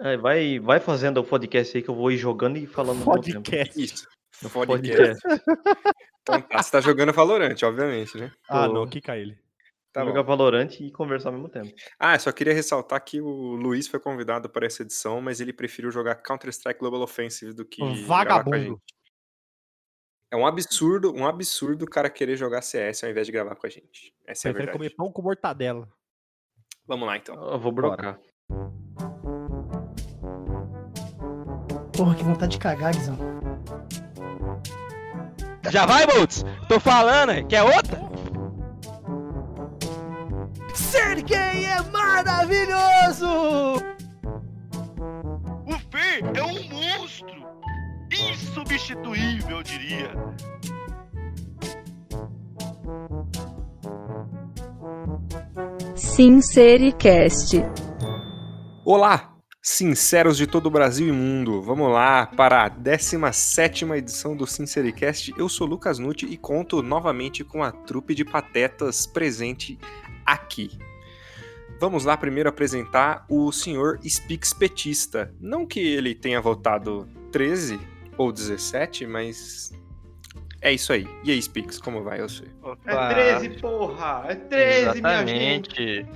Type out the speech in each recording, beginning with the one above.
É, vai, vai fazendo o podcast aí que eu vou ir jogando e falando. Podcast. Isso. No Podcast. Então tá, você tá jogando Valorant, obviamente, né? Ah, Tô- não, quica ele. Tá jogar. Valorant e conversar ao mesmo tempo. Ah, só queria ressaltar que o Luiz foi convidado para essa edição, mas ele preferiu jogar Counter-Strike Global Offensive do que gravar com a Vagabundo. gente. É um absurdo, um absurdo o cara querer jogar CS ao invés de gravar com a gente. Essa é a Prefere verdade. comer pão com mortadela. Vamos lá, então. Eu vou brocar. Porra, que vontade de cagar, Guizão. Já vai, Boltz? Tô falando, é. quer outra? Ser gay é maravilhoso! O Fê é um monstro! Insubstituível, eu diria. Sincericast. Olá, sinceros de todo o Brasil e mundo. Vamos lá para a 17ª edição do Sincericast. Eu sou Lucas Nutti e conto novamente com a trupe de patetas presente aqui. Vamos lá primeiro apresentar o senhor Spix Petista. Não que ele tenha votado 13 ou 17, mas é isso aí. E aí, Spix, como vai você? Opa, porra! É 13, Exatamente.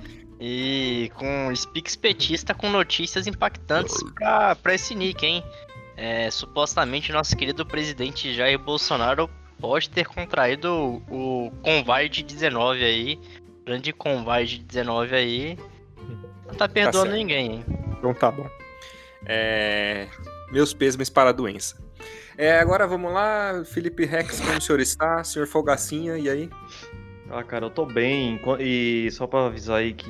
E com Spix petista com notícias impactantes pra, pra esse nick, hein? É, supostamente nosso querido presidente Jair Bolsonaro pode ter contraído o, o Convide-19 aí. Grande Convide-19 aí. Não tá perdoando certo. ninguém, hein? Então tá bom. É, Meus pêsames para a doença. É, agora vamos lá, Felipe Rex, como o senhor está? Senhor Folgacinha, e aí? Ah, cara, eu tô bem. E só pra avisar aí que.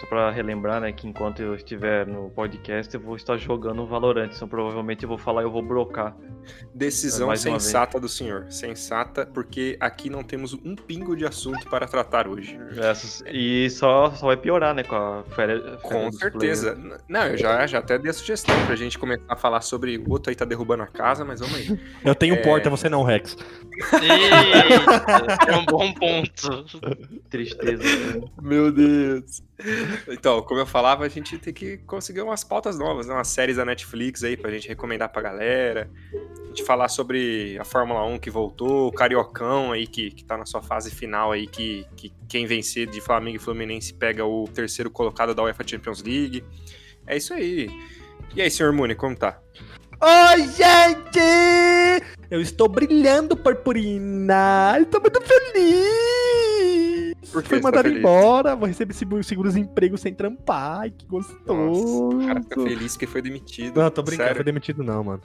Só pra relembrar, né, que enquanto eu estiver no podcast, eu vou estar jogando Valorant. Então provavelmente eu vou falar e eu vou brocar. Decisão sensata do senhor. Sensata, porque aqui não temos um pingo de assunto para tratar hoje. Essas- E só, só vai piorar, né, com a férias. férias Com certeza. Não, eu já, já até dei a sugestão pra gente começar a falar sobre o outro aí tá derrubando a casa, mas vamos aí. Eu tenho É. porta, você não, Rex. Eita, é um bom ponto. players. Tristeza. né? Meu Deus. Então, como eu falava, a gente tem que conseguir umas pautas novas, né? umas séries da Netflix aí pra gente recomendar pra galera. A gente falar sobre a Fórmula 1 que voltou, o Cariocão aí que, que tá na sua fase final aí, que, que quem vencer de Flamengo e Fluminense pega o terceiro colocado da UEFA Champions League. É isso aí. E aí, senhor Muni, como tá? Oi, gente! Eu estou brilhando, purpurina! Estou muito feliz! Por que você tá mandado feliz? embora, vou receber seguro- seguro-desemprego sem trampar. Ai, que gostoso! Nossa, o cara fica feliz que foi demitido. Não, tô brincando, Sério. foi demitido não, mano.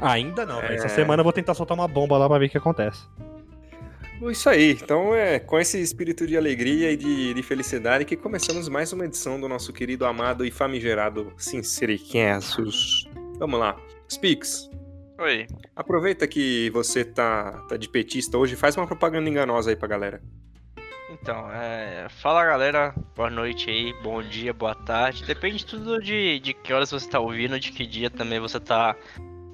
Ainda não, velho. Essa É. semana eu vou tentar soltar uma bomba lá pra ver o que acontece. Isso aí, então é com esse espírito de alegria e de, de felicidade que começamos mais uma edição do nosso querido, amado e famigerado Sinceriquensos. Vamos lá. Speaks, Oi. aproveita que você tá, tá de petista hoje e faz uma propaganda enganosa aí pra galera. Então, é, fala galera, boa noite aí, bom dia, boa tarde. Depende tudo de, de que horas você tá ouvindo, de que dia também você tá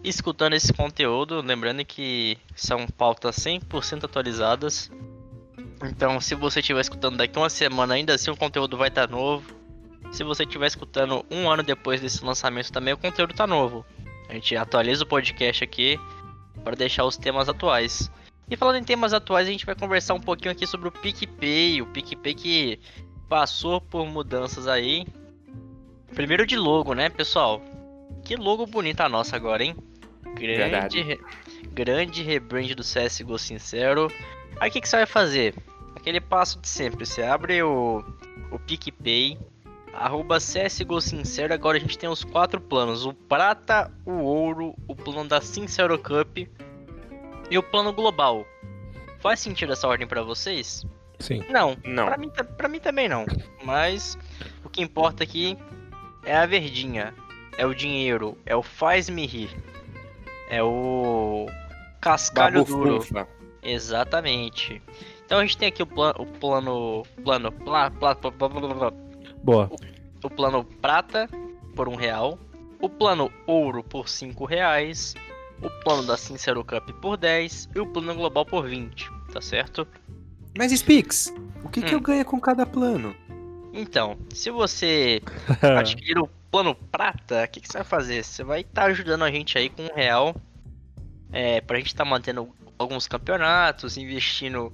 escutando esse conteúdo. Lembrando que são pautas 100% atualizadas. Então, se você estiver escutando daqui uma semana, ainda assim o conteúdo vai estar novo. Se você estiver escutando um ano depois desse lançamento também, o conteúdo tá novo. A gente atualiza o podcast aqui para deixar os temas atuais. E falando em temas atuais, a gente vai conversar um pouquinho aqui sobre o PicPay, o PicPay que passou por mudanças aí. Primeiro de logo, né, pessoal? Que logo bonita a nossa agora, hein? Grande, re- grande rebrand do CSGO Sincero. Aí o que, que você vai fazer? Aquele passo de sempre, você abre o, o PicPay, arroba CSGO Sincero, agora a gente tem os quatro planos, o prata, o ouro, o plano da Sincero Cup e o plano global. Faz sentido essa ordem pra vocês? Sim. Não, Não. Pra mim, pra mim também não. Mas o que importa aqui é a verdinha. É o dinheiro. É o faz-me rir. É o cascalho duro. Exatamente. Então a gente tem aqui o, plan, o plano. Plano. Pla, pla, pla, pla, pla, Boa. o plano prata por um real. O plano ouro por cinco reais. O plano da Sincero Cup por 10. E o plano global por 20. Tá certo? Mas Speaks, o que, que Hum. eu ganho com cada plano? Então, se você adquirir o plano prata, o que, que você vai fazer? Você vai estar ajudando a gente aí com um real. É, pra gente estar mantendo alguns campeonatos, investindo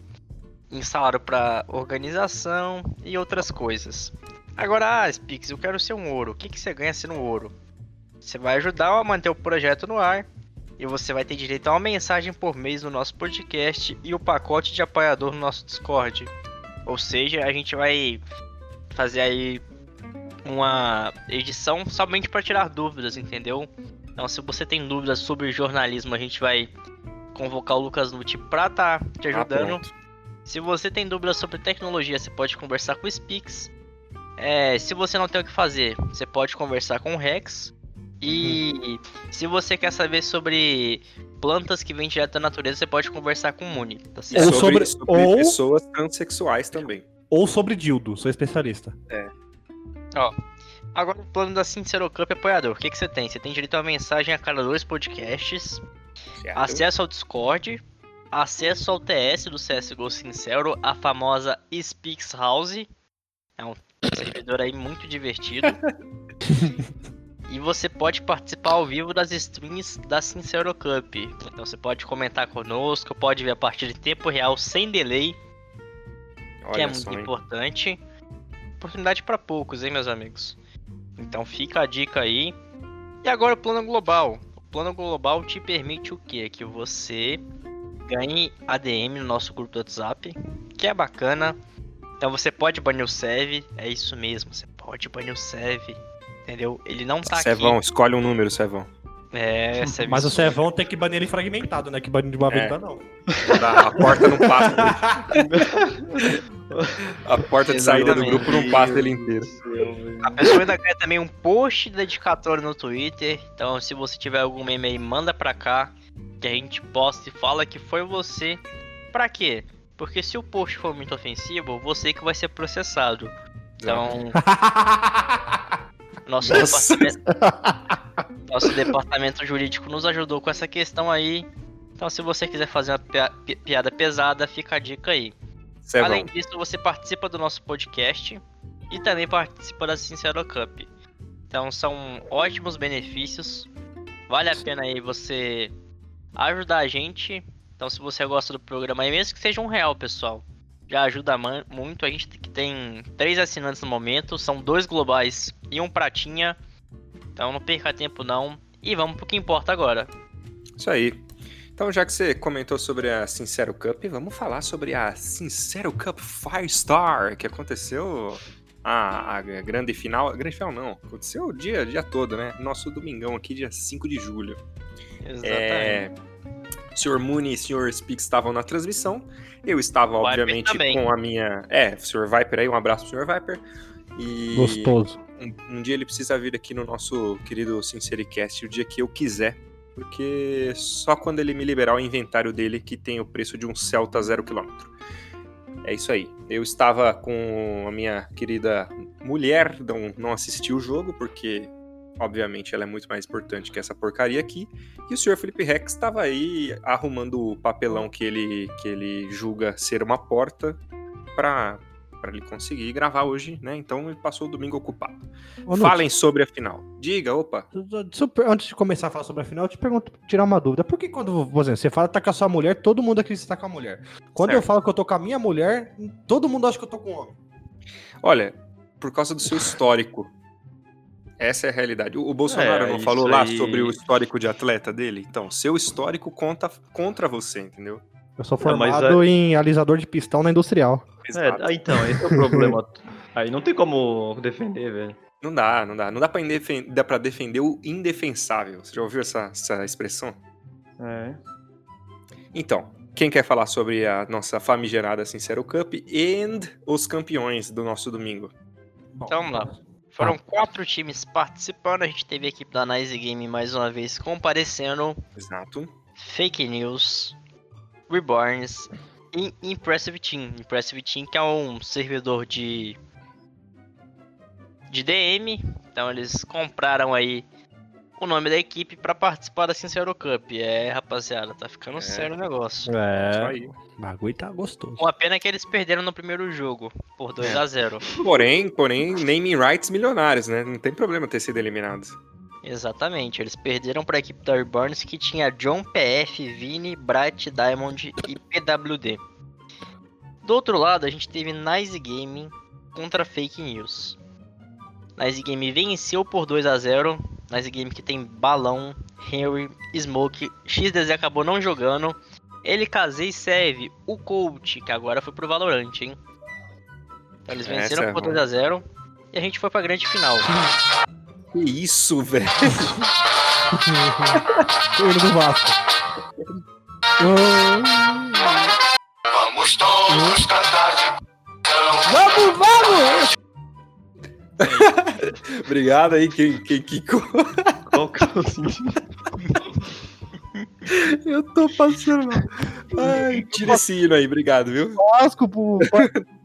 em salário pra organização e outras coisas. Agora, ah, Spix, eu quero ser um ouro. O que, que você ganha sendo um ouro? Você vai ajudar a manter o projeto no ar. E você vai ter direito a uma mensagem por mês no nosso podcast e o pacote de apoiador no nosso Discord. Ou seja, a gente vai fazer aí uma edição somente para tirar dúvidas, entendeu? Então, se você tem dúvidas sobre jornalismo, a gente vai convocar o Lucas Nutti pra tá te Ah, ajudando. pronto. se você tem dúvidas sobre tecnologia, você pode conversar com o Spix. É, se você não tem o que fazer, você pode conversar com o Rex. E se você quer saber sobre plantas que vêm direto da natureza, você pode conversar com o Muni, tá certo? Ou sobre, sobre- sobre ou- pessoas transexuais também. Ou sobre Dildo, sou especialista. Agora o plano da Sincero Cup apoiador. O que, que você tem? Você tem direito a uma mensagem a cada dois podcasts, certo? acesso ao Discord, acesso ao TS do CSGO Sincero, a famosa Speaks House. É um servidor aí muito divertido. e você pode participar ao vivo das streams da Sincero Cup. Então você pode comentar conosco, pode ver a partida em tempo real sem delay, que é Olha muito só, importante. Oportunidade para poucos, hein, meus amigos? Então fica a dica aí. E agora o plano global. O plano global te permite o quê? Que você ganhe ADM no nosso grupo do WhatsApp, que é bacana. Então você pode banir o Sev, é isso mesmo, você pode banir o Sev, entendeu? Ele não tá Sevão, escolhe um número, Sevão. aqui. É, Sev Mas o. Cevão tem que banir ele fragmentado, né? Que banir de uma vez É. não dá, não. A porta não passa. a porta de saída do grupo não passa ele inteiro. A pessoa ainda ganha também um post dedicatório no Twitter. Então, se você tiver algum meme aí, manda pra cá. Que a gente posta e fala que foi você. Pra quê? Porque se o post for muito ofensivo, você que vai ser processado. Então, nosso Nossa. departamento, nosso departamento jurídico nos ajudou com essa questão aí. Então, se você quiser fazer uma pia- pi- piada pesada, fica a dica aí. Sevão. Além disso, você participa do nosso podcast e também participa da Sincero Cup. Então são ótimos benefícios. Vale a pena aí você ajudar a gente. Então se você gosta do programa aí, mesmo que seja um real, pessoal, já ajuda muito. A gente que tem três assinantes no momento, são dois globais e um pratinha. Então não perca tempo não. E vamos pro que importa agora. Isso aí. Então, já que você comentou sobre a Sincero Cup, vamos falar sobre a Sincero Cup Firestar, que aconteceu a, a grande final. A grande final não, aconteceu o dia, dia todo, né? Nosso domingão aqui, dia 5 de julho. Exatamente. É, Sr. Mooney e o Sr. Speaks estavam na transmissão. Eu estava, Viper obviamente, também. com a minha. É, o Sr. Viper aí, um abraço pro Sr. Viper. E Gostoso. um, um dia ele precisa vir aqui no nosso querido Sincericast o dia que eu quiser. Porque só quando ele me liberar o inventário dele que tem o preço de um Celta 0km. É isso aí. Eu estava com a minha querida mulher, não, não assisti o jogo, porque obviamente ela é muito mais importante que essa porcaria aqui. E o Sr. Felipe Rex estava aí arrumando o papelão que ele, que ele julga ser uma porta para para ele conseguir gravar hoje, né? Então ele passou o domingo ocupado. Ô, Falem sobre a final. Diga, opa. super- Antes de começar a falar sobre a final, eu te pergunto, tirar uma dúvida. Por que quando por exemplo, você fala que tá com a sua mulher, todo mundo acredita que tá com a mulher? Quando eu Certo. falo que eu tô com a minha mulher, todo mundo acha que eu tô com um homem. Olha, por causa do seu histórico. Essa é a realidade. O o Bolsonaro É, não falou lá aí- sobre o histórico de atleta dele? Então, seu histórico conta contra você, entendeu? Eu sou Não, formado em alisador de pistão na industrial. É, então, esse é o problema. Aí não tem como defender, velho. Não dá, não dá. Não dá pra, indefen- dá pra defender o indefensável. Você já ouviu essa, essa expressão? É. Então, quem quer falar sobre a nossa famigerada Sincero Cup e os campeões do nosso domingo? Bom, Então vamos lá. Foram quatro times participando. A gente teve a equipe da Nice Game mais uma vez comparecendo. Exato. Fake News, Reborns e Impressive Team. Impressive Team que é um servidor de de DM. Então eles compraram aí o nome da equipe pra participar da Sincero Cup. É, rapaziada, tá ficando sério o negócio. Isso É, aí. o bagulho tá gostoso. Uma pena que eles perderam no primeiro jogo, por 2 É. a 0 Porém, porém, naming rights milionários, né? Não tem problema ter sido eliminados. Exatamente, eles perderam pra equipe da Reborns que tinha John PF, Vini, Bright, Diamond e PWD. Do outro lado, a gente teve Nice Game contra Fake News. Nice Game venceu por 2 a 0 Nice Game que tem Balão, Henry, Smoke, XDZ acabou não jogando. Ele casei e serve o Coach, que agora foi pro Valorant, hein? Então eles Essa venceram é por ruim. 2 a 0 e a gente foi pra grande final. Que isso, velho? O hino do Vasco. Vamos todos cantar de Vamos, vamos! Obrigado aí, quem, quem quicou. Qual que é? Eu tô passando mal. Ai, tira esse hino aí, obrigado, viu? Vasco pro.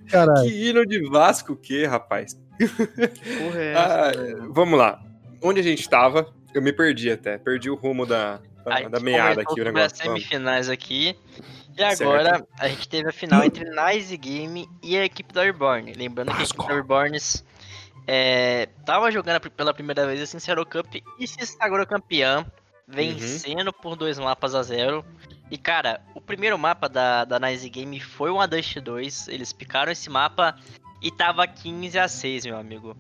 Caralho. Que hino de Vasco o quê, rapaz? Porra, é Ah, essa, velho? vamos lá. Onde a gente tava, eu me perdi até. Perdi o rumo da, da, A gente da meada aqui, o negócio. as semifinais aqui. E Certo. agora a gente teve a final entre Nice Game e a equipe da Reborn. Lembrando que a equipe da Reborns é, tava jogando pela primeira vez a Sincero Cup e se sagrou campeã, vencendo por dois mapas a zero. E cara, o primeiro mapa da, da Nice Game foi um Dust 2. Eles picaram esse mapa e tava 15 a 6, meu amigo.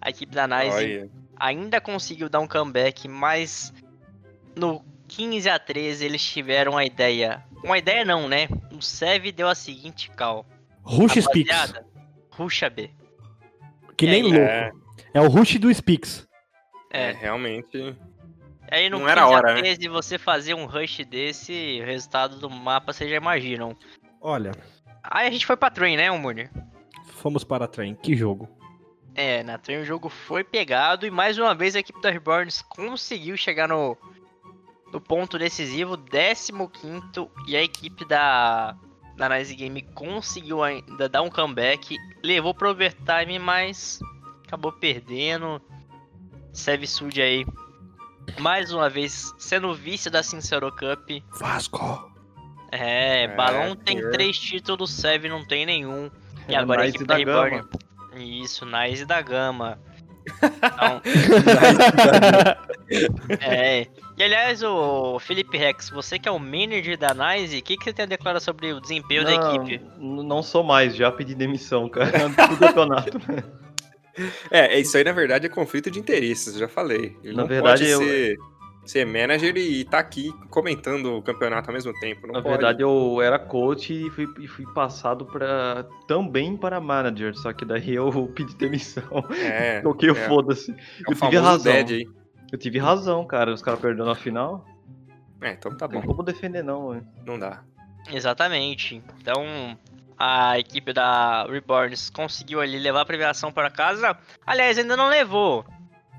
A equipe da Nice Olha, ainda conseguiu dar um comeback, mas no 15 a 13 eles tiveram a ideia. Uma ideia não, né? O Sev deu a seguinte call. Rush Speaks. Rapaziada, Ruxa B. Que nem É, louco. é, É o Rush do Speaks. é, É. realmente. Aí no não 15 era a hora, a né? 13 você fazer um rush desse, o resultado do mapa vocês já imaginam. Olha, Aí a gente foi pra train, né, Munir? fomos para a trem. Que jogo. É, na train o jogo foi pegado e mais uma vez a equipe da Reborns conseguiu chegar no, no ponto decisivo, 15 e a equipe da, da Nice Game conseguiu ainda dar um comeback, levou pro overtime, mas acabou perdendo. Seve Sud aí, mais uma vez, sendo vice da Sincero Cup. Vasco. É, É, Balão tem três títulos, Seve não tem nenhum. E É, agora a equipe da da Reborn. Gama. Isso, Nice da Gama. Então, é. E aliás, o Felipe Rex, você que é o manager da Nice, o que, que você tem a declarar sobre o desempenho da Não, equipe? n- Não sou mais, já pedi demissão, cara, do campeonato. É, isso aí na verdade é conflito de interesses, já falei. Ele Na não verdade, pode eu- ser, ser manager e tá aqui comentando o campeonato ao mesmo tempo. Não Na pode. verdade, eu era coach e fui, e fui passado para também para manager, só que daí eu pedi demissão. é, Toquei o é, foda-se. é o eu tive razão. dead aí. Eu tive razão, cara. Os caras perderam a final. É, então tá Não bom, tem como defender, não, velho. não dá. Exatamente. Então, a equipe da Reborns conseguiu ali levar a premiação para casa. Aliás, ainda não levou.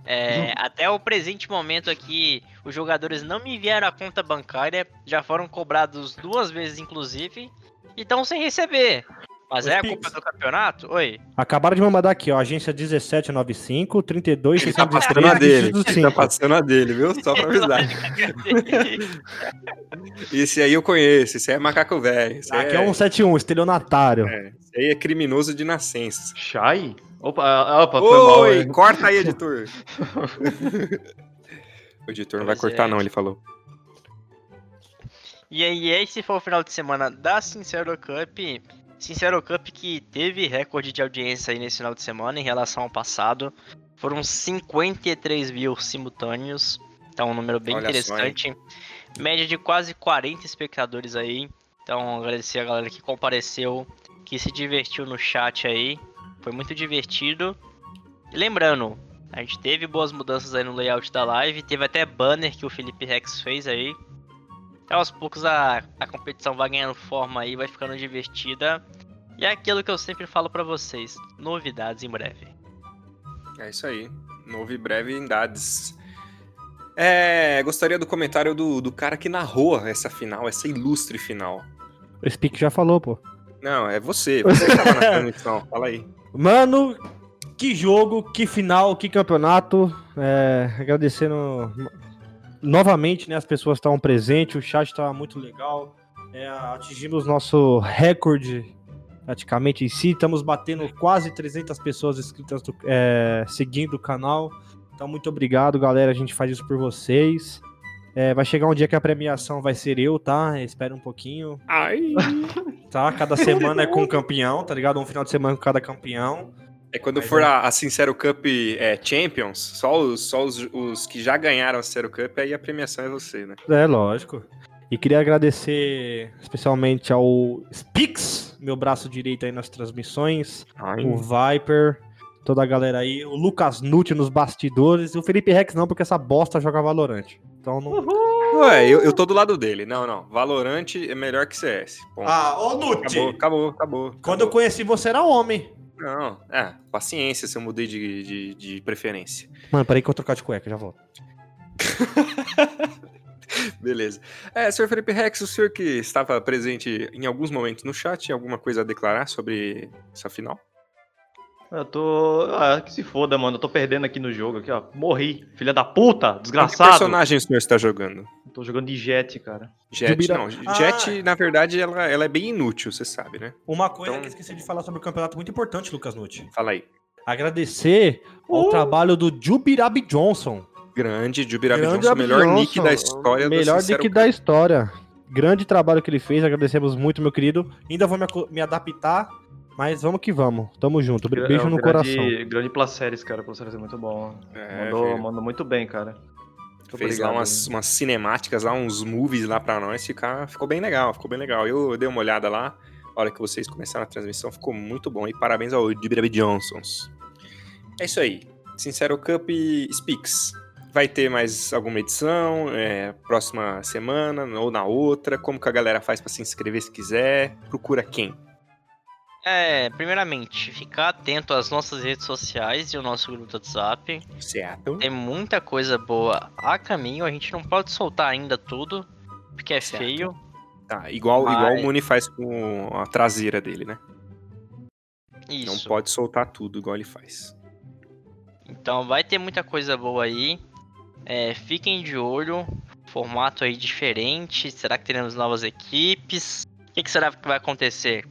É, até o presente momento aqui, os jogadores não me enviaram a conta bancária, já foram cobrados duas vezes, inclusive, e estão sem receber. Mas Os é a Pix. culpa do campeonato? Oi. Acabaram de me mandar aqui, ó. Agência 1795, 32, Ele tá 613, passando a dele. Ele tá 5. passando a dele, viu? Só pra avisar. Esse aí eu conheço, esse aí é macaco velho. Esse Aqui é um 71, estelionatário. é, esse aí é criminoso de nascença. Shai? Opa, ah, opa, foi mal, Oi, corta aí, editor. o editor não vai cortar, é. não, ele falou. E aí, esse foi o final de semana da Sincero Cup. Sincero Cup que teve recorde de audiência aí nesse final de semana em relação ao passado. Foram 53 views simultâneos. Então, um número bem Olha só, interessante. Média de quase 40 espectadores aí. Então, agradecer a galera que compareceu, que se divertiu no chat aí. Foi muito divertido. E lembrando, a gente teve boas mudanças aí no layout da live. Teve até banner que o Felipe Rex fez aí. Então, aos poucos a, a competição vai ganhando forma aí, vai ficando divertida. E é aquilo que eu sempre falo pra vocês: novidades em breve. É isso aí. Novo e breve em dados. É, gostaria do comentário do, do cara que narrou essa final, essa ilustre final. O Speak já falou, pô. Não, é você. Você que tava na transmissão. Fala aí. Mano, que jogo, que final, que campeonato. É, agradecendo novamente né, as pessoas que estavam presentes, o chat estava muito legal. É, atingimos nosso recorde praticamente em si. Estamos batendo quase 300 pessoas inscritas, do- é, seguindo o canal. Então, muito obrigado, galera. A gente faz isso por vocês. É, vai chegar um dia que a premiação vai ser eu, tá? Espera um pouquinho, Ai. tá? Cada semana é com um campeão, tá ligado? Um final de semana com cada campeão. É quando Mas for é. a, a Sincero Cup é, Champions, só, os, só os, os que já ganharam a Sincero Cup, aí a premiação é você, né? É, lógico. E queria agradecer especialmente ao Spix, meu braço direito aí nas transmissões, Ai. o Viper, toda a galera aí, o Lucas Nutti nos bastidores, e o Felipe Rex não, porque essa bosta joga Valorant. Então não. Ué, eu, eu tô do lado dele. Não, não. Valorante é melhor que CS. Ponto. Ah, ô Nutti! acabou, acabou, acabou. Quando eu acabou. conheci você era homem. Não, é, paciência se eu mudei de, de, de preferência. Mano, peraí que eu vou trocar de cueca, já volto. Beleza. É, senhor Felipe Rex, o senhor que estava presente em alguns momentos no chat, tinha alguma coisa a declarar sobre essa final? Eu tô. Ah, que se foda, mano. Eu tô perdendo aqui no jogo, aqui, ó. Morri. Filha da puta, desgraçado. Que personagem o senhor está jogando? Tô jogando de jet, cara. Jet, Jubira- não. Ah. Jet, na verdade, ela, ela é bem inútil, você sabe, né? Uma coisa Então- que eu esqueci de falar sobre o campeonato muito importante, Lucas Nutti. Fala aí. Agradecer ao Uh. trabalho do Jubirabi Johnson. Grande, Jubirabi Grande Johnson, o melhor Johnson, nick da história do Melhor nick da história. Grande trabalho que ele fez, agradecemos muito, meu querido. Ainda vou me, me adaptar, mas vamos que vamos. Tamo junto. Beijo É um no grande, coração. Grande Placeres, cara. Placeres é muito bom. É, mandou, mandou muito bem, cara. Muito Fez lá obrigado, umas, umas cinemáticas, lá uns movies lá pra nós, ficar, ficou bem legal, ficou bem legal. Eu dei uma olhada lá, a hora que vocês começaram a transmissão, ficou muito bom. E parabéns ao Jubirabi Johnsons. É isso aí. Sincero Cup Speaks. Vai ter mais alguma edição, é, próxima semana ou na outra? Como que a galera faz pra se inscrever se quiser? Procura quem? É, primeiramente, ficar atento às nossas redes sociais e ao nosso grupo do WhatsApp. Certo. Tem muita coisa boa a caminho, a gente não pode soltar ainda tudo, porque é Certo. feio. Tá, igual, Vai. igual o Muni faz com a traseira dele, né? Não Isso. pode soltar tudo igual ele faz. Então vai ter muita coisa boa aí. É, fiquem de olho. Formato aí diferente. Será que teremos novas equipes? O que, que será que vai acontecer?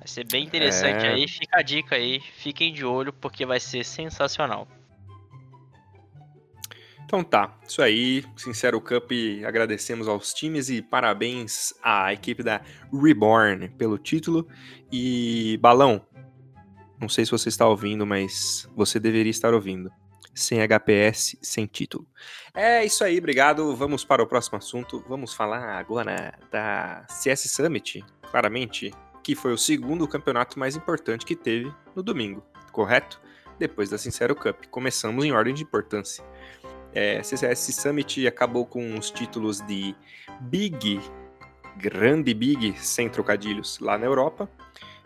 Vai ser bem interessante É. aí. Fica a dica aí. Fiquem de olho porque vai ser sensacional. Então tá, isso aí. Sincero Cup, agradecemos aos times e parabéns à equipe da Reborn pelo título. E Balão, não sei se você está ouvindo, mas você deveria estar ouvindo. Sem HPS, sem título. É isso aí, obrigado. Vamos para o próximo assunto. Vamos falar agora da CS Summit, claramente, que foi o segundo campeonato mais importante que teve no domingo, correto? Depois da Sincero Cup. Começamos em ordem de importância. É, CCS Summit acabou com os títulos de Big, Grande Big, sem trocadilhos, lá na Europa.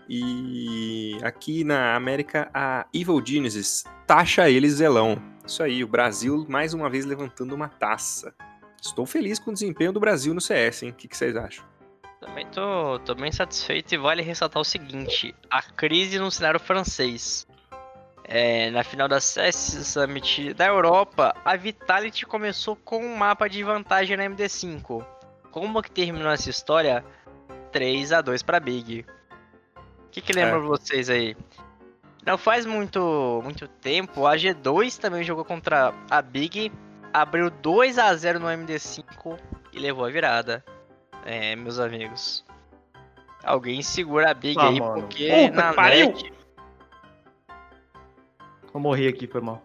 E aqui na América, a Evil Genesis taxa eles zelão. Isso aí, o Brasil mais uma vez levantando uma taça. Estou feliz com o desempenho do Brasil no CS, hein? O que, que vocês acham? Também tô, tô bem satisfeito e vale ressaltar o seguinte: a crise no cenário francês. É, na final da CS Summit da Europa, a Vitality começou com um mapa de vantagem na MD5. Como que terminou essa história? 3 a 2 para Big. O que, que lembra É. vocês aí? Não faz muito, muito tempo, a G2 também jogou contra a Big, abriu 2 a 0 no MD5 e levou a virada. É, meus amigos. Alguém segura a Big Ah, aí, mano. porque Puta na pariu! net Eu morri aqui, foi mal.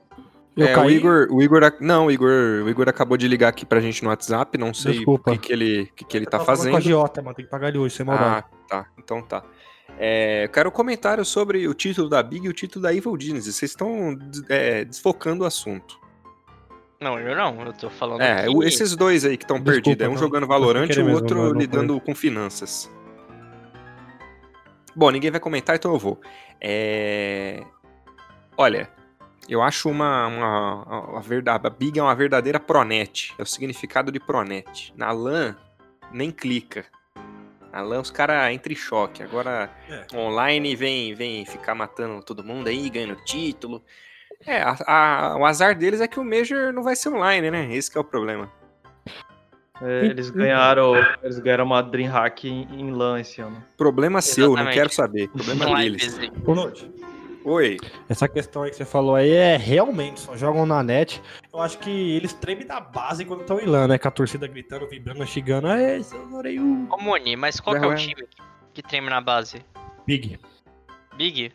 Eu É, o. Igor, o Igor, não, o Igor, o Igor acabou de ligar aqui pra gente no WhatsApp, não sei Desculpa. o que, que ele, o que, que ele tá fazendo. Com a Giota, mano, tem que pagar ele hoje, sem maldade. Ah, tá. Então tá. É, eu quero um comentário sobre o título da Big e o título da Evil Genesis. Vocês estão é, desfocando o assunto. Não, eu não, eu tô falando É, que... esses dois aí que estão perdidos. É um não. jogando Valorant e o mesmo, outro mas não lidando com finanças. Bom, ninguém vai comentar, então eu vou. É... Olha, eu acho uma, uma, uma verdade, a Big é uma verdadeira pronet. É o significado de pronet. Na LAN, nem clica. Na LAN os caras entram em choque. Agora, É. online vem, vem ficar matando todo mundo aí, ganhando título. É, a- a- o azar deles é que o Major não vai ser online, né? Esse que é o problema. É, eles ganharam. Eles ganharam uma Dreamhack em, em LAN esse ano. Problema seu, não Exatamente. quero saber. Problema deles. Oi. essa questão aí que você falou aí é realmente, só jogam na net. Eu acho que eles tremem da base quando estão em LAN, né? Com a torcida gritando, vibrando, xingando. É, seu Noreio. Ô, Moni, mas qual que é Ué, o ué. time que, que treme na base? Big. Big?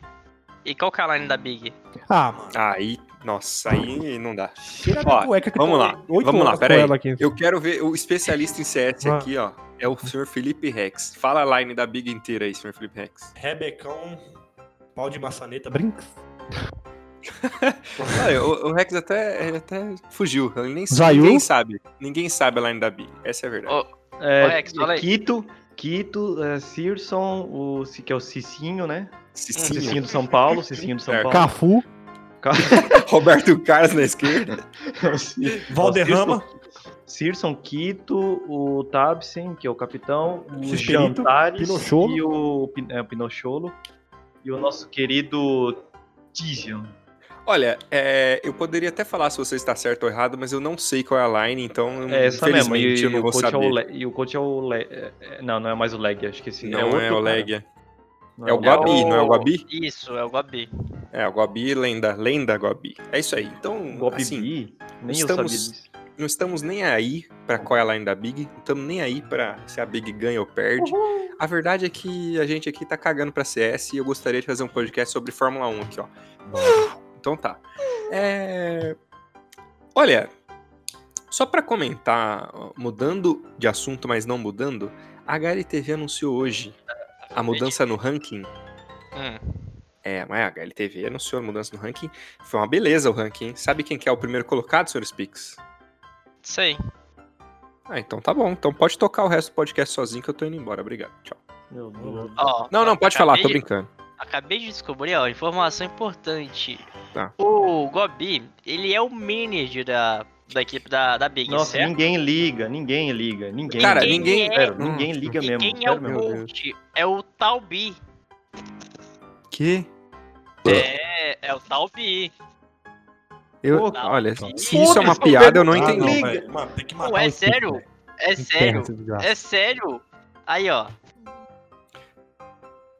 E qual que é a line da Big? Ah, mano. Aí, nossa, aí não dá. Tira Ó, da cueca que vamos lá, vamos lá, horas pera com aí. ela aqui. Eu quero ver o especialista em CS Ah. aqui, ó. É o senhor Felipe Rex. Fala a line da Big inteira aí, senhor Felipe Rex. Rebecão, pau de maçaneta, brinca. Olha, o, o Rex até, ele até fugiu. Ele nem Zaiu? ninguém sabe. Ninguém sabe a line da Big. Essa é a verdade. Ô, É, Ô, Rex, fala aí. Quito, Quito, é, Searson, o, que é o Cicinho, né? Cicinho. Cicinho do São Paulo, Cicinho do São Certo. Paulo. Cafu, Roberto Carlos na esquerda. Valderrama. Searson, Quito, o Tabsen, que é o capitão, o Jantares Pinocholo. e o é, o Pinocholo e o nosso querido Tizian. Olha, é, eu poderia até falar se você está certo ou errado, mas eu não sei qual é a line, então É essa mesmo, infelizmente e, eu não o vou coach é saber. o Le- e o coach é o Le- é, é, Não, não é mais o Leg, acho que sim. Não é, outro o Legia. Não É o Leg. Gabi, não é o Gabi? Isso, é o Gabi. É, o Gabi, lenda, lenda Gabi. É isso aí. Então, Gobi assim? Nem estamos- eu sabia disso. não estamos nem aí pra qual é a line da Big, não estamos nem aí pra se a Big ganha ou perde. A verdade é que a gente aqui tá cagando pra CS e eu gostaria de fazer um podcast sobre Fórmula 1 aqui, ó. Então tá. É... Olha, só pra comentar, mudando de assunto, mas não mudando, a HLTV anunciou hoje a mudança no ranking. Hum, É, mas a HLTV anunciou a mudança no ranking. Foi uma beleza o ranking. hein? Sabe quem que é o primeiro colocado, senhor Spix? sei. Ah, então tá bom. Então pode tocar o resto do podcast sozinho que eu tô indo embora. Obrigado. Tchau. Meu Deus. Ó, Não, não, pode falar, tô acabei- brincando. Acabei de descobrir, ó, informação importante. Tá. O Gobi, ele é o manager da, da equipe da, da Big, Nossa, certo? ninguém liga, ninguém liga, ninguém. Cara, liga. ninguém- Sério, Hum. ninguém liga E mesmo. quem é o coach? É o Talbi. Que? É, é o Talbi. Eu, Pô, olha, se isso é uma piada, eu não entendi. velho. Mano, tem que matar Não, é sério. velho. É sério. É sério. Aí, ó.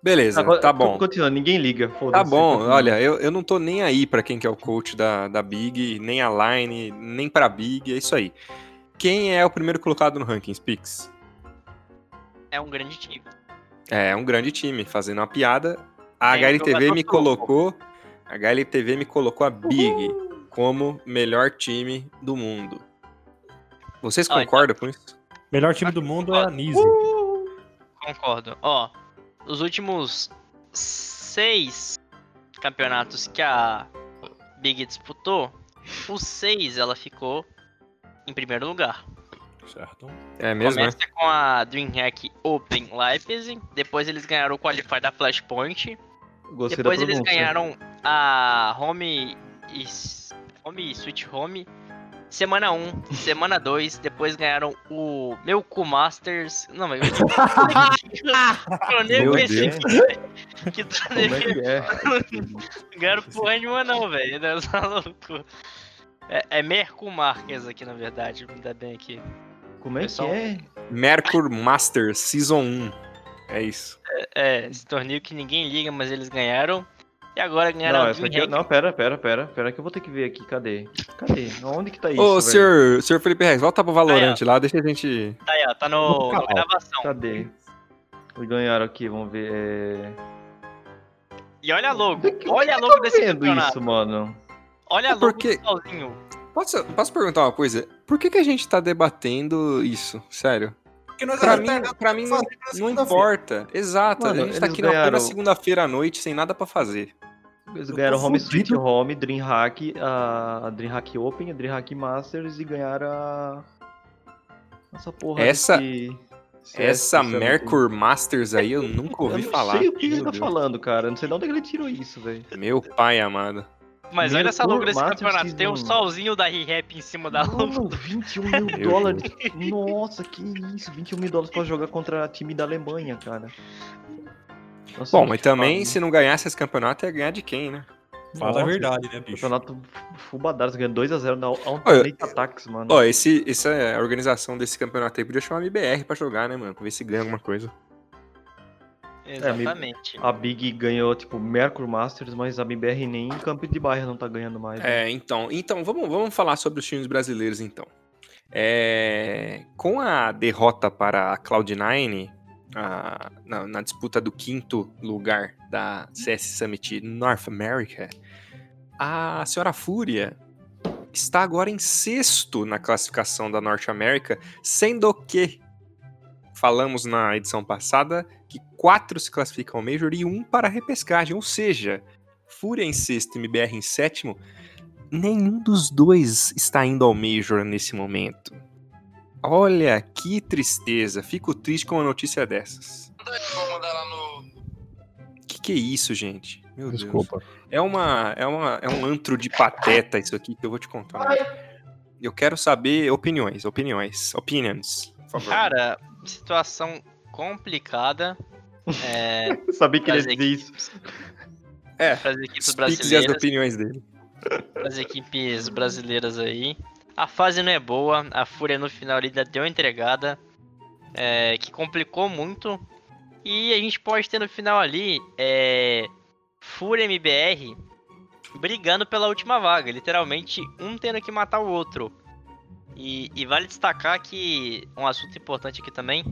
Beleza, Agora, tá bom. Continuando, ninguém liga. Tá bom, continua. olha, eu, eu não tô nem aí pra quem que é o coach da, da Big, nem a Line, nem pra Big, é isso aí. Quem é o primeiro colocado no ranking, Spix? É um grande time. É um grande time, fazendo uma piada. A Tem HLTV me colocou. A HLTV me colocou a Big como melhor time do mundo. Vocês Ah, concordam com isso? Melhor time do mundo é a Nise. Concordo. Ó, os últimos seis campeonatos que a Big disputou, os seis ela ficou em primeiro lugar. Certo. É mesmo, né? Começa com a DreamHack Open Leipzig, depois eles ganharam o Qualify da Flashpoint, Gostei depois da eles ganharam a Home e Home Switch Home. Semana 1, semana 2, depois ganharam o Melco Masters. Não, mas. Meu pensei Deus. que, que tu Como é que é? ganharam porra nenhuma, não, velho. Tá louco. É, é Merco Marques aqui, na verdade. Ainda bem aqui. Como é que Pessoal, é? Mercur Masters Season 1. É isso. É, esse torneio que ninguém liga, mas eles ganharam. E agora ganharam Não, essa aqui, não, pera, pera, pera, pera que eu vou ter que ver aqui, cadê? Cadê? Onde que tá isso, Ô, velho? senhor, senhor Felipe Reis, volta pro Valorant Aí, lá, deixa a gente. Tá aí, ó, tá no, na gravação. Cadê? Eles ganharam aqui, vamos ver. É... E olha a logo, que- olha a logo tô desse vendo campeonato. isso, mano? Olha a É logo porque- do sozinho. Posso, posso perguntar uma coisa? Por que, que a gente tá debatendo isso? Sério? Porque nós Pra mim, pra mim não, na não importa. Exato. Mano, a gente tá aqui na ganharam- segunda-feira à noite sem nada pra fazer. Eles Eu ganharam Home. Sweet Home, Dreamhack, a Dreamhack Open, a Dreamhack Masters e ganharam a... Essa porra Essa- Essa sabe? Mercur Masters aí eu nunca ouvi eu não falar. sei o que ele tá falando, cara. Eu não sei de onde ele tirou isso, velho. Meu pai amado. Mas olha essa logo desse Masters campeonato. Tem um solzinho da ReHap em cima da luva. Mano, 21 mil dólares. Nossa, que isso. 21 mil dólares pra jogar contra time da Alemanha, cara. Nossa, Bom, mas também, foda. se não ganhasse esse campeonato, ia ganhar de quem, né? Fala a Nossa, verdade, né, bicho? Campeonato fubadaço, ganhando 2x0 na Alternate Attacks, mano. Ó, esse, essa a organização desse campeonato aí podia chamar a MBR pra jogar, né, mano? Pra ver se ganha alguma coisa. Exatamente. A Big ganhou, tipo, Mercury Masters, mas a MBR nem em campo de bairro não tá ganhando mais. né? É, então, então vamos, vamos falar sobre os times brasileiros, então. É, com a derrota para a Cloud9 a- na, na disputa do quinto lugar da CS Summit North America, a senhora Fúria está agora em sexto na classificação da Norte América, sendo que falamos na edição passada que quatro se classificam ao Major e um para a repescagem, ou seja, Fúria em sexto e MBR em sétimo, nenhum dos dois está indo ao Major nesse momento. Olha que tristeza, fico triste com uma notícia dessas. Vou mandar lá no. Que que é isso, gente? Meu Deus. Desculpa. É uma, é uma, é um antro de pateta isso aqui que eu vou te contar. Eu quero saber opiniões, opiniões, opinions. Cara, situação complicada. É, Eu sabia que ele ia dizer isso. equipes, É, pras equipes Explique as brasileiras. opiniões dele. as equipes brasileiras aí. A fase não é boa, a Fúria no final ainda deu uma entregada, é, que complicou muito. E a gente pode ter no final ali é, Fúria e MBR brigando pela última vaga, literalmente um tendo que matar o outro. E, e vale destacar que um assunto importante aqui também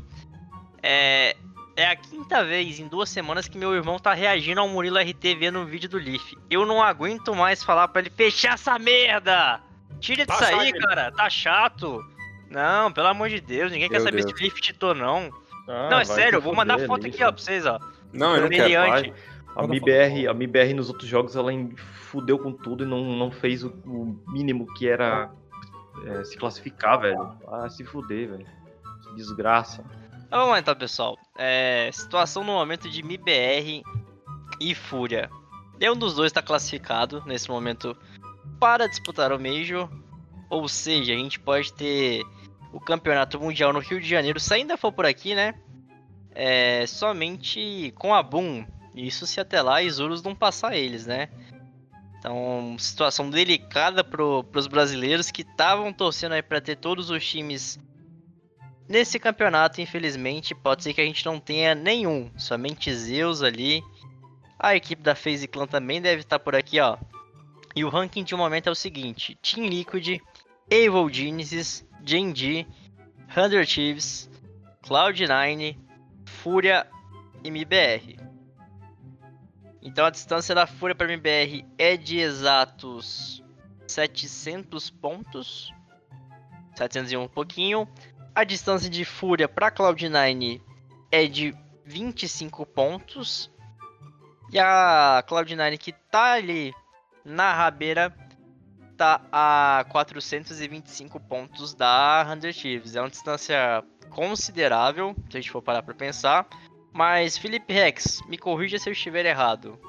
é, é a quinta vez em duas semanas que meu irmão tá reagindo ao Murilo RT vendo um vídeo do Leaf. Eu não aguento mais falar pra ele fechar essa merda! Tira Tá disso aí, chato. cara, tá chato. Não, pelo amor de Deus, ninguém quer saber Deus. se o Leaf cheatou, não. Ah, não, é sério, eu vou mandar foto lixo. aqui, ó, pra vocês, ó. Não, eu não quero. A MBR, a MBR nos outros jogos ela fudeu com tudo e não, não fez o, o mínimo que era é, se classificar, velho. Ah, se fuder, velho. Que desgraça. Vamos lá então, pessoal. É, situação no momento de MBR e Fúria. Nenhum dos dois está classificado nesse momento para disputar o Major. Ou seja, a gente pode ter o campeonato mundial no Rio de Janeiro, se ainda for por aqui, né? É, somente com a Boom. Isso se até lá Isurus não passar eles, né? Então, situação delicada para os brasileiros que estavam torcendo aí para ter todos os times Nesse campeonato, infelizmente, pode ser que a gente não tenha nenhum, somente Zeus ali. A equipe da FaZe Clan também deve estar por aqui, ó. E o ranking de momento é o seguinte: Team Liquid, Evil Genesis, Gen.G, 100 Thieves, Cloud9, Fúria e MBR. Então a distância da Fúria para MBR é de exatos 700 pontos. 701 um pouquinho. A distância de Fúria para Cloud9 é de 25 pontos. E a Cloud9 que tá ali na rabeira tá a 425 pontos da 100 Thieves. É uma distância considerável, se a gente for parar para pensar. Mas Felipe Rex, me corrija se eu estiver errado.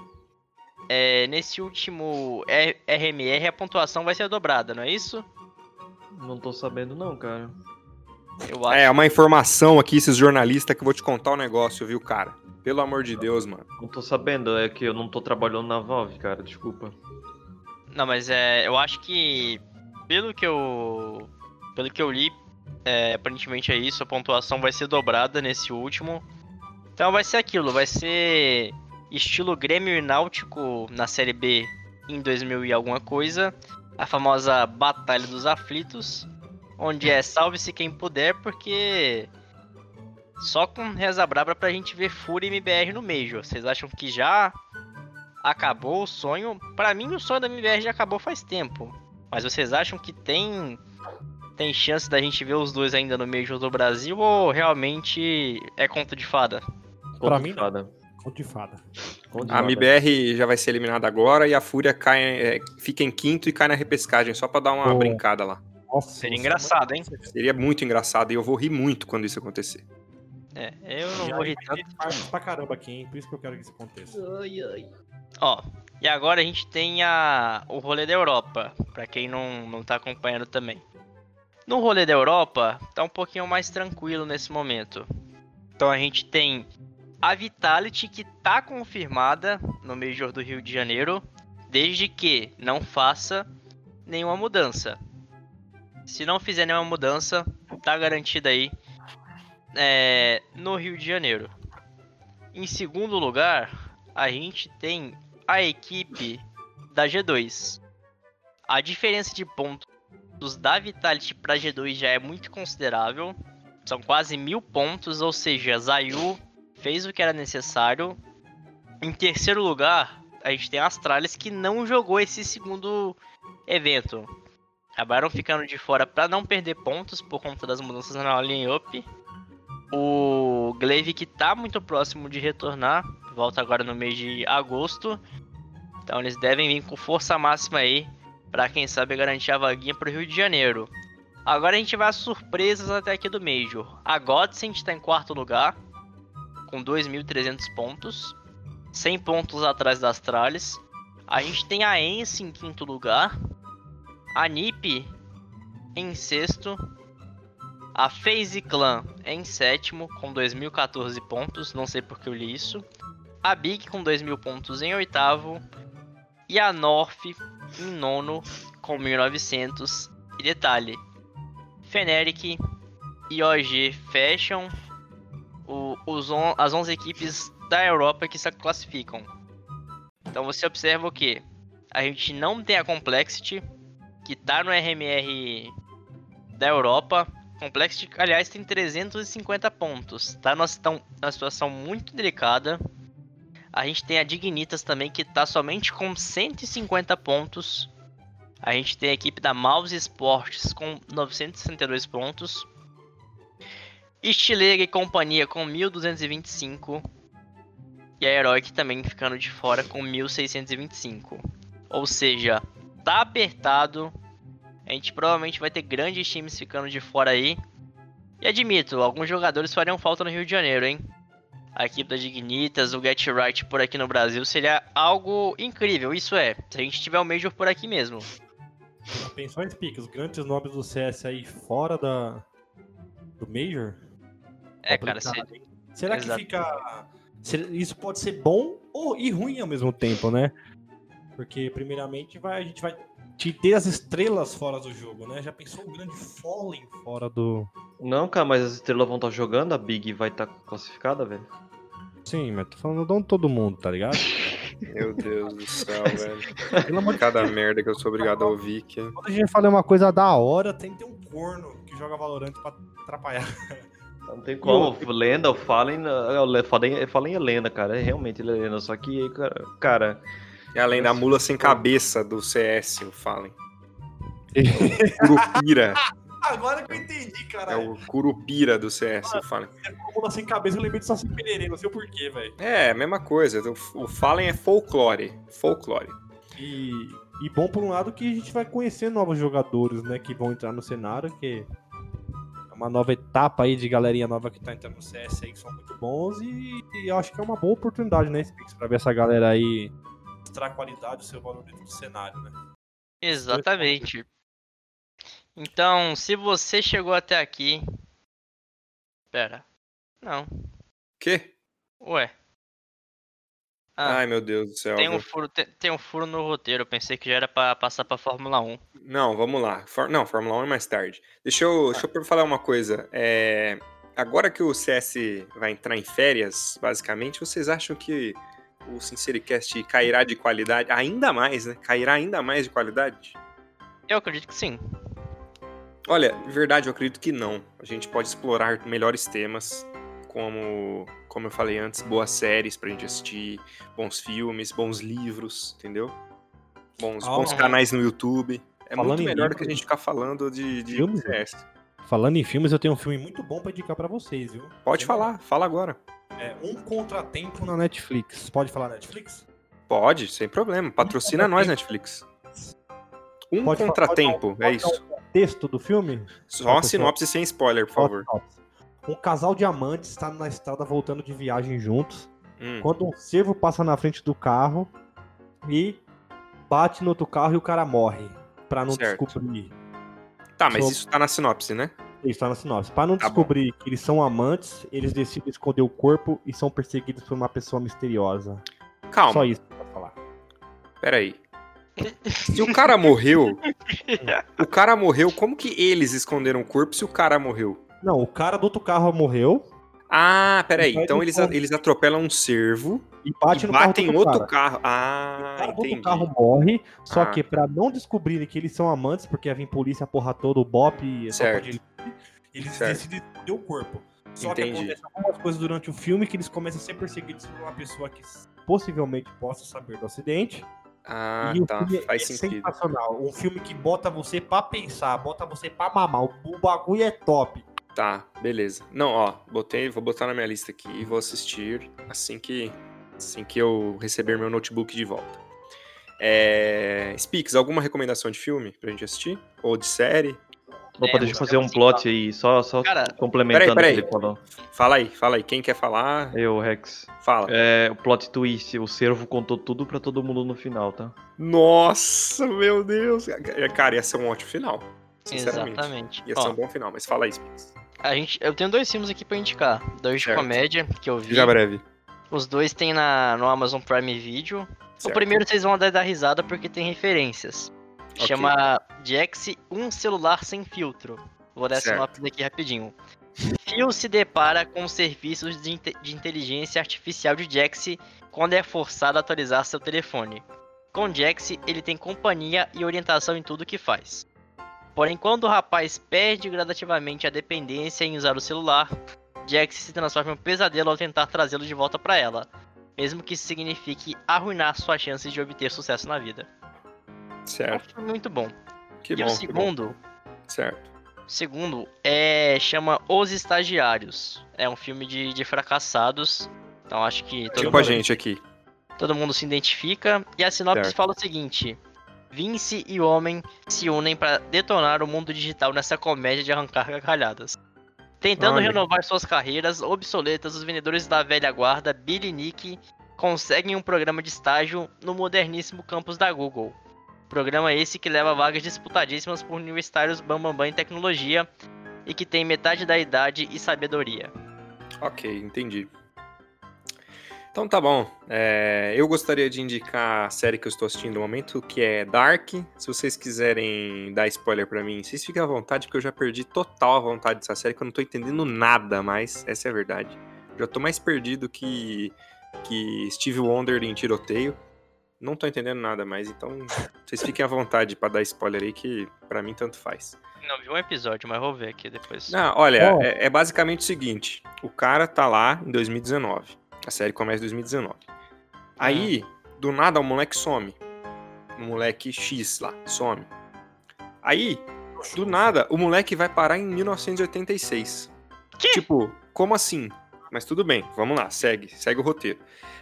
É, nesse último RMR a pontuação vai ser dobrada, não é isso? Não tô sabendo não, cara. Eu acho. É, uma informação aqui, esses jornalistas, que eu vou te contar um negócio, viu, cara? Pelo amor de Deus, mano. Não tô sabendo, é que eu não tô trabalhando na Valve, cara, desculpa. Não, mas é, eu acho que pelo que eu pelo que eu li, é, aparentemente é isso, a pontuação vai ser dobrada nesse último. Então vai ser aquilo, vai ser estilo Grêmio e Náutico na Série B em 2000 e alguma coisa, a famosa Batalha dos Aflitos, onde é salve-se quem puder, porque só com reza braba pra gente ver Fúria e MBR no Major. Vocês acham que já acabou o sonho. Pra mim, o sonho da MBR já acabou faz tempo. Mas vocês acham que tem tem chance da gente ver os dois ainda no Major do Brasil ou realmente é conto de fada? Pra Conto mim, de fada. Conto de fada. Conto de A. MBR já vai ser eliminada agora e a Fúria cai, é, fica em quinto e cai na repescagem, só pra dar uma Oh. brincada lá. Nossa, Seria engraçado, hein? Seria muito engraçado e eu vou rir muito quando isso acontecer. É, eu não vou rir tanto. ter partes pra caramba aqui, hein? Por isso que eu quero que isso aconteça. Ó, E agora a gente tem a, o rolê da Europa, pra quem não, não tá acompanhando também. No rolê da Europa, tá um pouquinho mais tranquilo nesse momento. Então a gente tem a Vitality que tá confirmada no Major do Rio de Janeiro, desde que não faça nenhuma mudança. Se não fizer nenhuma mudança, tá garantida aí é, no Rio de Janeiro. Em segundo lugar, a gente tem a equipe da G2. A diferença de pontos da Vitality para G2 já é muito considerável. São quase mil pontos, ou seja, Zayu fez o que era necessário. Em terceiro lugar, a gente tem a Astralis que não jogou esse segundo evento. Acabaram ficando de fora para não perder pontos por conta das mudanças na line-up. O Glaive que tá muito próximo de retornar, volta agora no mês de agosto. Então eles devem vir com força máxima aí para quem sabe garantir a vaguinha pro Rio de Janeiro. Agora a gente vai às surpresas até aqui do Major. A Godsend está em quarto lugar, com 2.300 pontos, 100 pontos atrás das Astralis. A gente tem a Ence em quinto lugar, a NiP em sexto, a FaZe Clan em sétimo, com 2.014 pontos, não sei porque eu li isso. A Big com 2.000 pontos em oitavo. E a North em nono, com 1.900. E detalhe, Feneric e OG fecham o, os on, as 11 equipes da Europa que se classificam. Então você observa o que? A gente não tem a Complexity, que tá no RMR da Europa. Complexity, aliás, tem 350 pontos. Tá numa, numa situação muito delicada. A gente tem a Dignitas também, que tá somente com 150 pontos. A gente tem a equipe da Mouse Sports com 962 pontos. Estileira e companhia com 1225. E a Heroic também ficando de fora com 1625. Ou seja, tá apertado. A gente provavelmente vai ter grandes times ficando de fora aí. E admito, alguns jogadores fariam falta no Rio de Janeiro, hein? A equipe da Dignitas, o Get Right por aqui no Brasil seria algo incrível. Isso é, se a gente tiver o Major por aqui mesmo. Pensou em os grandes nomes do CS aí fora da do Major? É, cara, se... será Exato. que fica isso pode ser bom ou e ruim ao mesmo tempo, né? Porque primeiramente vai, a gente vai ter as estrelas fora do jogo, né? Já pensou o grande Fallen fora do Não, cara, mas as estrelas vão estar tá jogando, a Big vai estar tá classificada, velho. Sim, mas tô falando de todo mundo, tá ligado? Meu Deus do céu, velho. Cada merda que eu sou obrigado a ouvir aqui. Quando a gente fala uma coisa da hora, tem que ter um corno que joga Valorant pra atrapalhar. Não tem como. O lenda, o Fallen, o Fallen, Fallen é lenda, cara. É realmente ele é lenda. Só que, cara. É além da mula sem cabeça do CS, o Fallen. Curupira. Agora que eu entendi, cara. É o Curupira do CS, o Fallen. É mula sem cabeça, eu lembrei de Saci Pereira, não sei o porquê, velho. É, mesma coisa. O Fallen é folclore. Folclore. E, e bom por um lado que a gente vai conhecer novos jogadores, né, que vão entrar no cenário, que é uma nova etapa aí de galerinha nova que tá entrando no CS aí, que são muito bons, e, e eu acho que é uma boa oportunidade, né, Spix, pra ver essa galera aí mostrar a qualidade do seu valor dentro do cenário, né? Exatamente. Então, se você chegou até aqui. Pera. Não. Quê? Ué. Ah, Ai, meu Deus do céu. Tem um, furo, tem, tem, um furo no roteiro. Eu pensei que já era pra passar pra Fórmula 1. Não, vamos lá. For, não, Fórmula 1 é mais tarde. Deixa eu, deixa eu falar uma coisa. É, agora que o CS vai entrar em férias, basicamente, vocês acham que o Sincericast cairá de qualidade ainda mais, né? Cairá ainda mais de qualidade? Eu acredito que sim. Olha, verdade, eu acredito que não. A gente pode explorar melhores temas, como, como eu falei antes, boas séries pra gente assistir, bons filmes, bons livros, entendeu? Bons, bons canais no YouTube. É Falando muito melhor do que a gente ficar falando de, de filmes, CS. Falando em filmes, eu tenho um filme muito bom para indicar para vocês, viu? Pode falar, fala agora. É Um Contratempo na Netflix. Pode falar Netflix? Pode, sem problema. Patrocina um nós, Netflix. Um pode Contratempo, falar, é isso. O texto do filme? Só uma sinopse sem spoiler, por favor. Um casal de amantes está na estrada voltando de viagem juntos. Hum. Quando um cervo passa na frente do carro, e bate no outro carro e o cara morre. Pra não Certo. descobrir. Tá, mas isso tá na sinopse, né? Isso tá na sinopse. Pra não Tá bom. descobrir que eles são amantes, eles decidem esconder o corpo e são perseguidos por uma pessoa misteriosa. Calma, Só isso pra falar. peraí. Se o cara morreu, o cara morreu, como que eles esconderam o corpo se o cara morreu? Não, o cara do outro carro morreu Ah, peraí. Então eles, eles atropelam um cervo e bate e no carro batem em outro carro. Ah, O cara outro carro morre, só Ah. que pra não descobrirem que eles são amantes, porque ia vir polícia, a porra toda, o Bop, e Certo. pode- eles Certo. decidem esconder o corpo. Só Entendi. que acontece algumas coisas durante o filme que eles começam a ser perseguidos por uma pessoa que possivelmente possa saber do acidente. Ah, e tá. filme Faz é sentido. sensacional. Um filme que bota você pra pensar, bota você pra mamar. O bagulho é top. Tá, beleza. Não, ó, botei, vou botar na minha lista aqui e vou assistir assim que assim que eu receber meu notebook de volta. É... Speaks, alguma recomendação de filme pra gente assistir? Ou de série? Opa, É, deixa eu fazer um plot aí, só, só Cara, complementando peraí, o que ele falou. Fala aí, fala aí. Quem quer falar, Eu, Rex. fala. É, o plot twist, o servo contou tudo pra todo mundo no final, tá? Nossa, meu Deus. Cara, ia ser um ótimo final. Sinceramente. Exatamente. Ia Ó, ser um bom final, mas fala aí, Speaks. A gente, eu tenho dois filmes aqui pra indicar. Dois de Certo. comédia que eu vi. Já breve. Os dois tem na, no Amazon Prime Video. O Certo. primeiro vocês vão dar, risada porque tem referências. Ok. Chama Jax Um Celular Sem Filtro. Vou dar a Certo. sinopse aqui rapidinho. Phil se depara com os serviços de, inte- de inteligência artificial de Jax quando é forçado a atualizar seu telefone. Com Jax, ele tem companhia e orientação em tudo que faz. Porém, quando o rapaz perde gradativamente a dependência em usar o celular, Jax se transforma em um pesadelo ao tentar trazê-lo de volta para ela, mesmo que isso signifique arruinar suas chances de obter sucesso na vida. Certo. muito bom. Que e bom. o que bom. segundo, Certo. o segundo é chama Os Estagiários. É um filme de, de fracassados. Então acho que todo, Tipo a mundo, gente aqui. todo mundo se identifica. E a sinopse Certo. fala o seguinte: Vince e o homem se unem para detonar o mundo digital nessa comédia de arrancar gargalhadas. Tentando Olha. renovar suas carreiras obsoletas, os vendedores da velha guarda, Billy e Nick, conseguem um programa de estágio no moderníssimo campus da Google. Programa esse que leva vagas disputadíssimas por universitários bambambam em tecnologia e que tem metade da idade e sabedoria. Ok, entendi. Então tá bom. É, eu gostaria de indicar a série que eu estou assistindo no momento, que é Dark. Se vocês quiserem dar spoiler pra mim, vocês fiquem à vontade, porque eu já perdi total a vontade dessa série, que eu não tô entendendo nada mais. Essa é a verdade. Já tô mais perdido que, que Steve Wonder em tiroteio. Não tô entendendo nada mais, então vocês fiquem à vontade pra dar spoiler aí, que pra mim tanto faz. Não vi um episódio, mas vou ver aqui depois. Não, olha, Ó. é, é basicamente o seguinte: o cara tá lá em 2019. A série começa em 2019. Aí, do nada, o moleque some. O moleque X lá, some. Aí, do nada, o moleque vai parar em 1986. Tipo, como assim? Mas tudo bem, vamos lá, segue, segue o roteiro.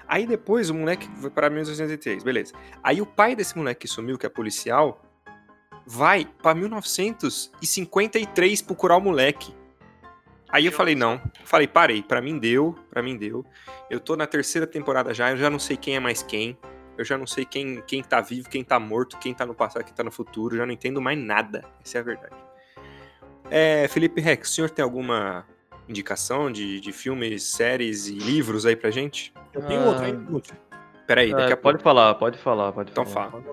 Aí depois o moleque vai parar em 1983, beleza. Aí o pai desse moleque que sumiu, que é policial, vai pra 1953 procurar o moleque. Aí eu falei, não. Falei, parei, pra mim deu, pra mim deu. Eu tô na terceira temporada já, eu já não sei quem é mais quem. Eu já não sei quem, quem tá vivo, quem tá morto, quem tá no passado, quem tá no futuro. Eu já não entendo mais nada. Essa é a verdade. É, Felipe Rex, o senhor tem alguma indicação de, de filmes, séries e livros aí pra gente? Eu tenho Ah. outra, hein? Lúcio? Peraí, daqui É, a pode pouco. falar, pode falar, pode Então falar. fala.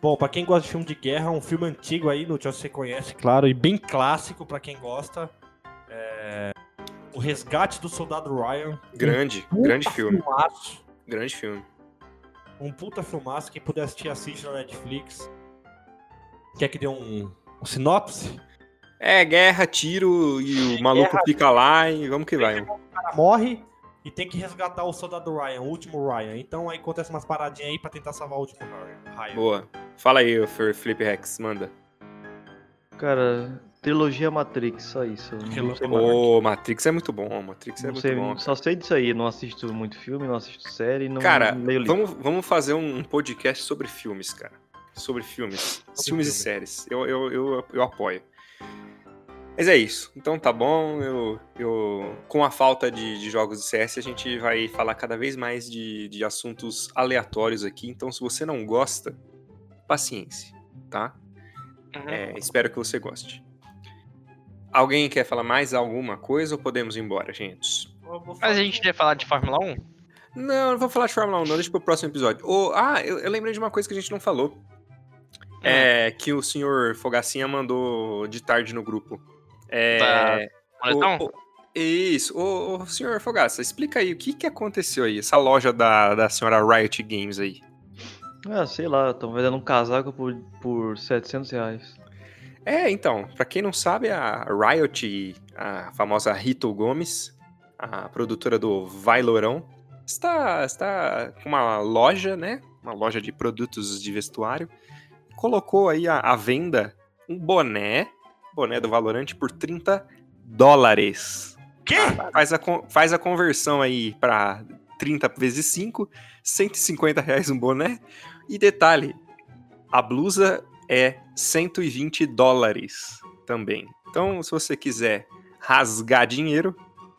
Bom, pra quem gosta de filme de guerra, um filme antigo aí, Lúcio, você conhece, claro, e bem clássico pra quem gosta. É... O Resgate do Soldado Ryan. Grande, Puta grande filme. Filmaço, Grande filme. um puta filmaço. Quem puder assistir, assiste na Netflix. Quer que dê um, um sinopse? É, guerra, tiro e o maluco Guerra. fica lá e vamos que vai. O cara morre e tem que resgatar o Soldado Ryan, o último Ryan. Então aí acontece umas paradinhas aí pra tentar salvar o último Ryan. Boa. Fala aí, Felipe Rex, manda. Cara, trilogia Matrix, só isso. Ô, Matrix é muito bom, Matrix é Não muito sei, bom. só sei disso aí, não assisto muito filme, não assisto série, não Cara, leio livro. vamos, vamos fazer um podcast sobre filmes, cara. Sobre filmes. filmes e filme. séries. Eu, eu, eu, eu apoio. Mas é isso. Então tá bom. Eu, eu com a falta de, de jogos de CS, a gente vai falar cada vez mais de, de assuntos aleatórios aqui. Então, se você não gosta, paciência, tá? Uhum. É, espero que você goste. Alguém quer falar mais alguma coisa ou podemos ir embora, gente? Mas a gente ia falar de Fórmula 1? Não, não vou falar de Fórmula 1, não. Deixa pro próximo episódio. Ô, ah, eu, eu lembrei de uma coisa que a gente não falou. É que o senhor Fogacinha mandou de tarde no grupo. É. Tá. O- isso. Ô, ô, senhor Fogaça, explica aí o que, que aconteceu aí, essa loja da, da senhora Riot Games aí. Ah, sei lá, estão vendendo um casaco por, por 700 reais. É, então, pra quem não sabe, a Riot, a famosa Rito Gomes, a produtora do Vai Lourão, está, está com uma loja, né? Uma loja de produtos de vestuário. Colocou aí à, venda um boné, boné do Valorant, por 30 dólares. Quê? Faz a, faz a conversão aí pra 30 vezes 5, 150 reais um boné. E detalhe, a blusa é 120 dólares também. Então, se você quiser rasgar dinheiro,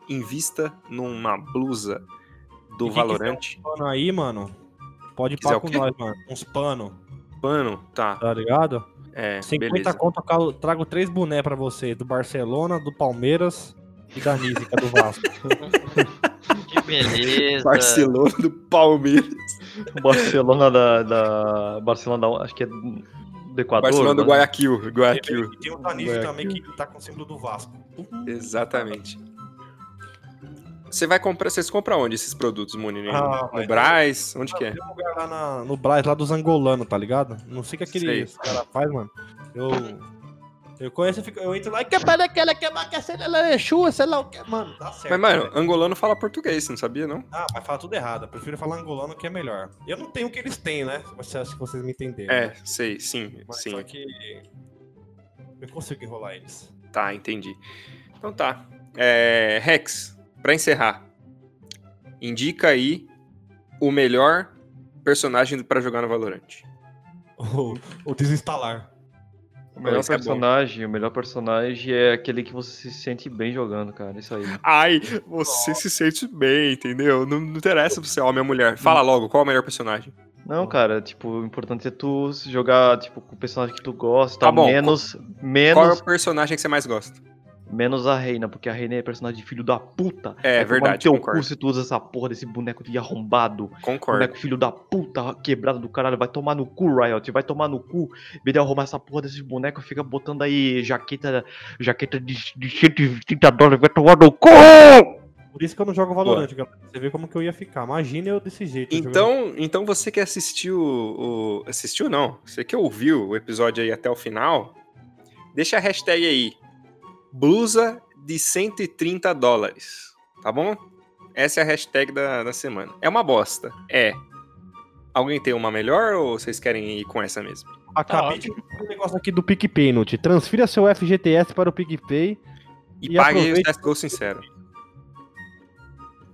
invista numa blusa do E quem Valorant. quiser um pano aí, mano, pode o com nós, mano. Uns pano, Pano, tá. tá ligado? É, 50 beleza. conto, eu trago três bonés pra você, do Barcelona, do Palmeiras e da Nísica do Vasco. Que beleza. Barcelona do Palmeiras. Barcelona da, da. Barcelona da. Acho que é do Equador. Barcelona do né? Guayaquil. Guayaquil. E tem o Guayaquil. também que tá com o símbolo do Vasco. Exatamente. Você vai comprar. Vocês compram onde esses produtos, Muni? No, Ah, no. Braz? Onde que é? Tem um lugar lá na- no Braz, lá dos angolanos, tá ligado? Não sei o que aquele cara faz, mano. Eu. Eu conheço, eu, fico, eu entro lá e que para aquela que que sei lá, é chua, sei lá o que. Mano, certo. Mas, mano, velho. angolano fala português, você não sabia, não? Ah, vai falar tudo errado. Eu prefiro falar angolano que é melhor. Eu não tenho o que eles têm, né? Mas acho que vocês me entenderam. É, sei, sim, Mas sim. só que. Eu consigo enrolar eles. Tá, entendi. Então tá. É, Rex, pra encerrar, indica aí o melhor personagem pra jogar no Valorant. O, o desinstalar. O melhor Esse é personagem, o melhor personagem é aquele que você se sente bem jogando, cara. Isso aí. Ai, você se sente bem, entendeu? Não, não interessa se você é homem ou mulher. Fala logo, qual é o melhor personagem? Não, cara, tipo, o importante é tu jogar, tipo, com o personagem que tu gosta, Tá bom, menos, Qual é menos, o personagem que você mais gosta? Menos a Reina, porque a Reina é personagem de filho da puta. É no verdade, teu concordo. cu se tu usa essa porra desse boneco de arrombado. Concordo. Boneco filho da puta, quebrado do caralho. Vai tomar no cu, Riot. Vai tomar no cu. Em vez de arrumar essa porra desses bonecos, fica botando aí jaqueta, jaqueta de, de 130 dólares. Vai tomar no cu! Por isso que eu não jogo Valorant, galera. Você vê como que eu ia ficar. Imagina eu desse jeito. jogando. Então, então você que assistiu o. Assistiu não? Você que ouviu o episódio aí até o final, deixa a hashtag aí. Blusa de 130 dólares. Tá bom? Essa é a hashtag da, da semana. É uma bosta. É. Alguém tem uma melhor ou vocês querem ir com essa mesmo? Acabei de ver um negócio aqui do PicPay, Nut. Transfira seu FGTS para o PicPay. E, E pague aproveite- o Sincero.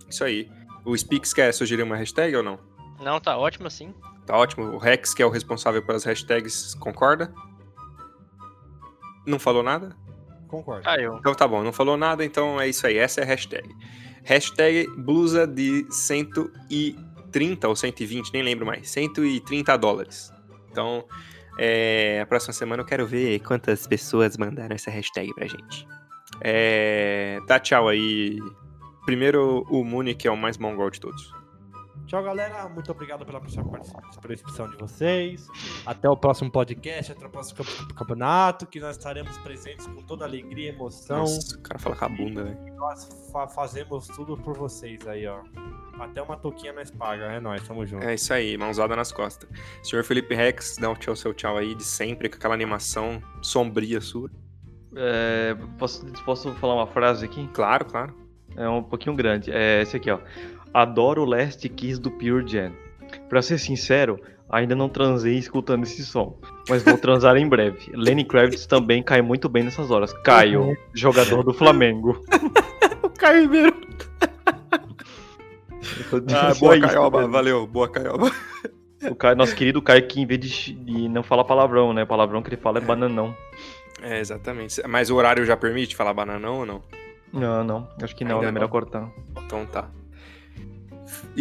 Isso aí. O Spix quer sugerir uma hashtag ou não? Não, tá ótimo assim. Tá ótimo. O Rex, que é o responsável pelas hashtags, concorda? Não falou nada? Concordo. Ah, eu. Então tá bom, não falou nada, então é isso aí. Essa é a hashtag. Hashtag blusa de 130 ou 120, nem lembro mais. 130 dólares. Então, é, a próxima semana eu quero ver quantas pessoas mandaram essa hashtag pra gente. É, dá tchau aí. Primeiro o Muni, que é o mais mongol de todos. Tchau, galera. Muito obrigado pela participação de vocês. Até o próximo podcast, até o próximo campe- campeonato, que nós estaremos presentes com toda alegria e emoção. Nossa, o cara fala com a bunda, velho. E nós fa- fazemos tudo por vocês aí, ó. Até uma toquinha nós paga, é nóis, tamo junto. É isso aí, mãozada nas costas. Senhor Felipe Rex, dá o tchau, seu tchau aí de sempre, com aquela animação sombria sua. É, posso, posso falar uma frase aqui? Claro, claro. É um pouquinho grande. É esse aqui, ó. Adoro o Last Kiss do Pure Jam. Pra ser sincero, ainda não transei escutando esse som. Mas vou transar em breve. Lenny Kravitz também cai muito bem nessas horas. Caio, jogador do Flamengo. O Caio Ribeiro. Ah, boa isso, Caioba, velho. valeu, boa Caioba. O Caio, nosso querido Caio, que em vez de, de não falar palavrão, né? Palavrão que ele fala é bananão. É, exatamente. Mas o horário já permite falar bananão ou não? Não, não. Acho que não, Ainda é melhor não. cortar. Então tá.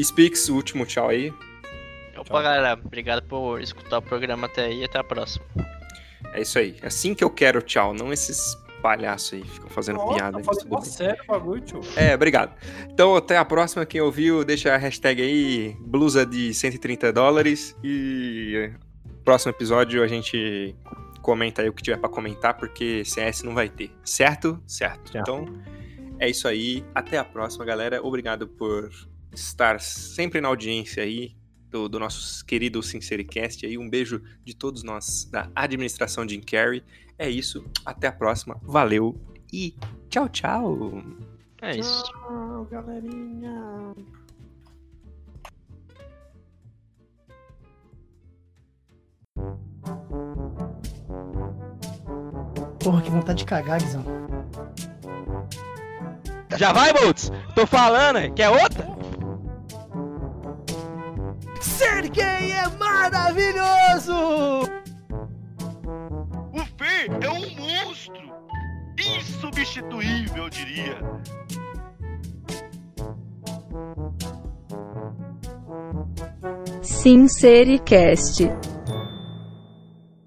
Speaks, o último tchau aí. Opa, galera, obrigado por escutar o programa até aí. Até a próxima. É isso aí. É assim que eu quero tchau, não esses palhaços aí que ficam fazendo piada. Nossa, tudo mó bem. sério bagulho, tio. É, obrigado. Então, até a próxima. Quem ouviu, deixa a hashtag aí, blusa de 130 dólares. E próximo episódio a gente comenta aí o que tiver pra comentar, porque CS não vai ter. Certo? Certo. Certo. Então, é isso aí. Até a próxima, galera. Obrigado por estar sempre na audiência aí do, do nosso querido Sincericast aí. Um beijo de todos nós da administração Jim Carrey. É isso. Até a próxima. Valeu e tchau, tchau. É isso. Tchau, galerinha. Porra, que vontade de cagar, Guizão. Já vai, Boltz? Tô falando, quer outra? Ser gay é maravilhoso! O Fê é um monstro! Insubstituível, eu diria. Sincericast.